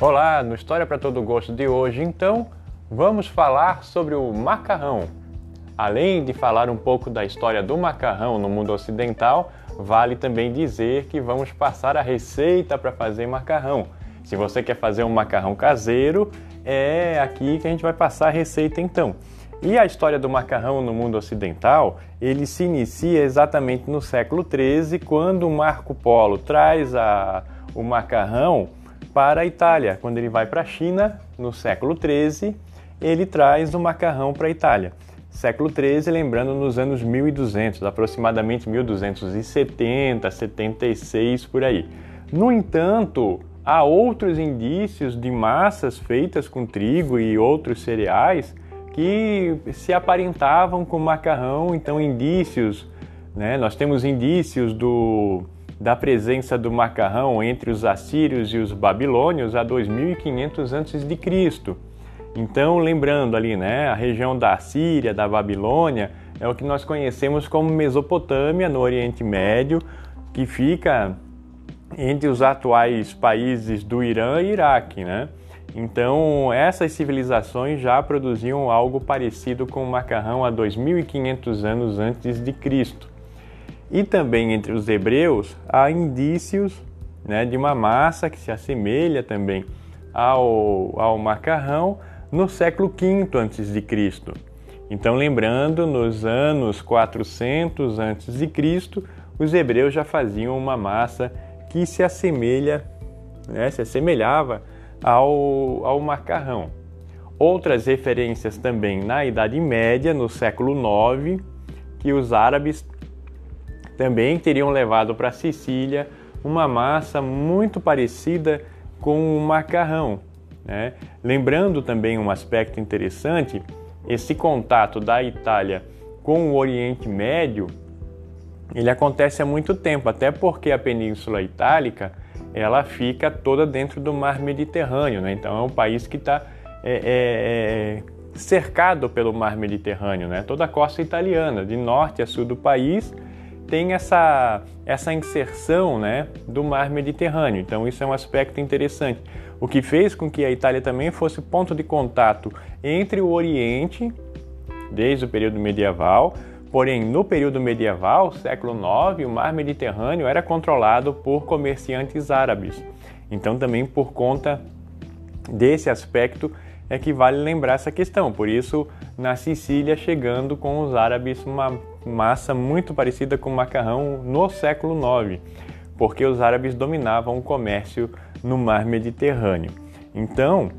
Olá, no História para Todo Gosto de hoje, então, vamos falar sobre o macarrão. Além de falar um pouco da história do macarrão no mundo ocidental, vale também dizer que vamos passar a receita para fazer macarrão. Se você quer fazer um macarrão caseiro, é aqui que a gente vai passar a receita então. E a história do macarrão no mundo ocidental, ele se inicia exatamente no século XIII, quando Marco Polo traz a, o macarrão para a Itália. Quando ele vai para a China, no século XIII, ele traz o macarrão para a Itália. Século XIII, lembrando nos anos 1200, aproximadamente 1270, 76 por aí. No entanto, há outros indícios de massas feitas com trigo e outros cereais que se aparentavam com macarrão, então indícios, né? Nós temos indícios do, da presença do macarrão entre os assírios e os babilônios a 2500 a.C. Então, lembrando ali, né, a região da Assíria, da Babilônia, é o que nós conhecemos como Mesopotâmia, no Oriente Médio, que fica entre os atuais países do Irã e Iraque, né? Então, essas civilizações já produziam algo parecido com o macarrão há 2500 anos antes de Cristo. E também entre os hebreus há indícios né, de uma massa que se assemelha também ao, ao macarrão no século V antes de Cristo. Então, lembrando, nos anos 400 antes de Cristo, os hebreus já faziam uma massa que se assemelha, né, se assemelhava ao, ao macarrão. Outras referências também na Idade Média, no século IX, que os árabes também teriam levado para Sicília uma massa muito parecida com o macarrão. Né? Lembrando também um aspecto interessante, esse contato da Itália com o Oriente Médio, ele acontece há muito tempo, até porque a Península Itálica ela fica toda dentro do mar Mediterrâneo, né? então é um país que está é, é, é, cercado pelo mar Mediterrâneo, né? toda a costa italiana, de norte a sul do país, tem essa, essa inserção né, do mar Mediterrâneo, então isso é um aspecto interessante. O que fez com que a Itália também fosse ponto de contato entre o Oriente, desde o período medieval, Porém, no período medieval, século IX, o mar Mediterrâneo era controlado por comerciantes árabes. Então, também por conta desse aspecto é que vale lembrar essa questão. Por isso, na Sicília, chegando com os árabes uma massa muito parecida com macarrão no século IX, porque os árabes dominavam o comércio no mar Mediterrâneo. Então,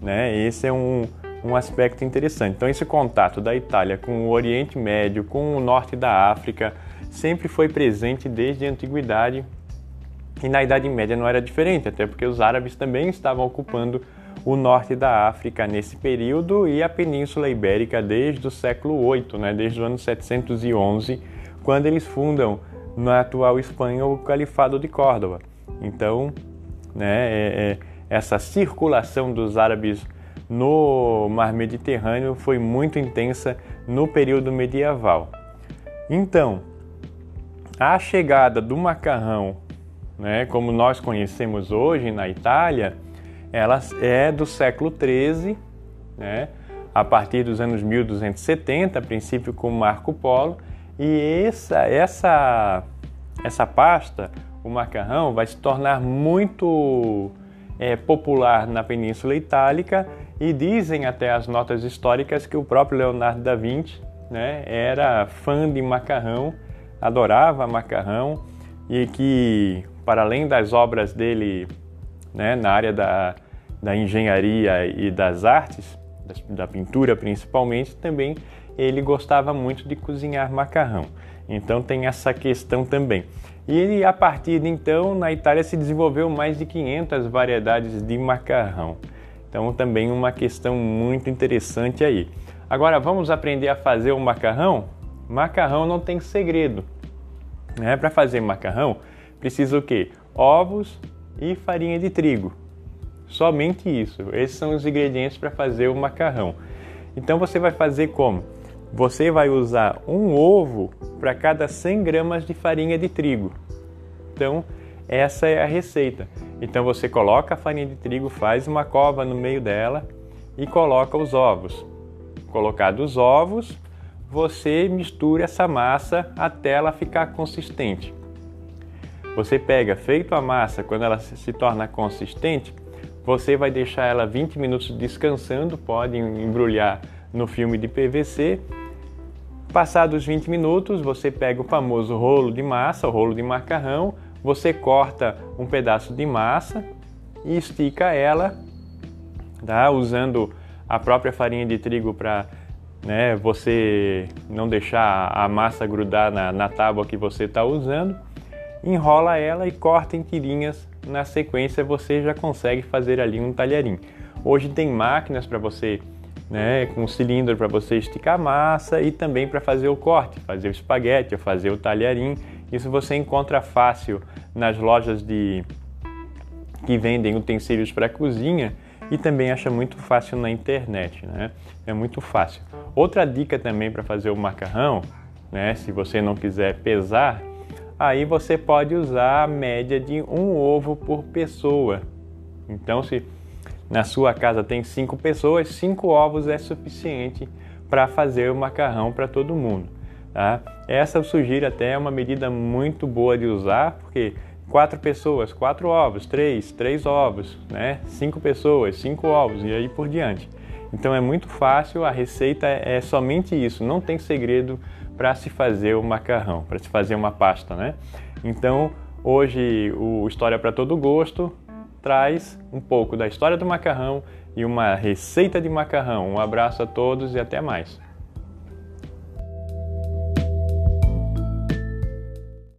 né, esse é um, um aspecto interessante. Então, esse contato da Itália com o Oriente Médio, com o norte da África, sempre foi presente desde a antiguidade e na Idade Média não era diferente, até porque os árabes também estavam ocupando o norte da África nesse período e a Península Ibérica desde o século VIII, né, desde o ano 711, quando eles fundam na atual Espanha o Califado de Córdoba. Então, né, é, é, essa circulação dos árabes no mar Mediterrâneo foi muito intensa no período medieval. Então, a chegada do macarrão, né, como nós conhecemos hoje na Itália, ela é do século XIII, né, a partir dos anos 1270, a princípio com Marco Polo, e essa, essa, essa pasta, o macarrão, vai se tornar muito é, popular na Península Itálica. E dizem até as notas históricas que o próprio Leonardo da Vinci né, era fã de macarrão, adorava macarrão. E que, para além das obras dele né, na área da, da engenharia e das artes, da pintura principalmente, também ele gostava muito de cozinhar macarrão. Então tem essa questão também. E a partir de então, na Itália se desenvolveu mais de 500 variedades de macarrão. Então, também uma questão muito interessante aí. Agora, vamos aprender a fazer o macarrão? Macarrão não tem segredo. Né? Para fazer macarrão, precisa o quê? Ovos e farinha de trigo. Somente isso. Esses são os ingredientes para fazer o macarrão. Então, você vai fazer como? Você vai usar um ovo para cada 100 gramas de farinha de trigo. Então, essa é a receita. Então você coloca a farinha de trigo, faz uma cova no meio dela e coloca os ovos. Colocados os ovos, você mistura essa massa até ela ficar consistente. Você pega, feito a massa, quando ela se torna consistente, você vai deixar ela 20 minutos descansando, pode embrulhar no filme de PVC. Passados 20 minutos, você pega o famoso rolo de massa, o rolo de macarrão, você corta um pedaço de massa e estica ela, tá? usando a própria farinha de trigo para né, você não deixar a massa grudar na, na tábua que você está usando. Enrola ela e corta em tirinhas. Na sequência, você já consegue fazer ali um talharim. Hoje tem máquinas para você, né, com um cilindro para você esticar a massa e também para fazer o corte, fazer o espaguete ou fazer o talharim. Isso você encontra fácil nas lojas de que vendem utensílios para cozinha e também acha muito fácil na internet, né? É muito fácil. Outra dica também para fazer o macarrão, né? Se você não quiser pesar, aí você pode usar a média de um ovo por pessoa. Então, se na sua casa tem cinco pessoas, cinco ovos é suficiente para fazer o macarrão para todo mundo. Tá? Essa eu sugiro até é uma medida muito boa de usar, porque quatro pessoas, quatro ovos, três, três ovos, né? Cinco pessoas, cinco ovos e aí por diante. Então é muito fácil, a receita é, é somente isso, não tem segredo para se fazer o macarrão, para se fazer uma pasta, né? Então hoje o História para Todo Gosto traz um pouco da história do macarrão e uma receita de macarrão. Um abraço a todos e até mais.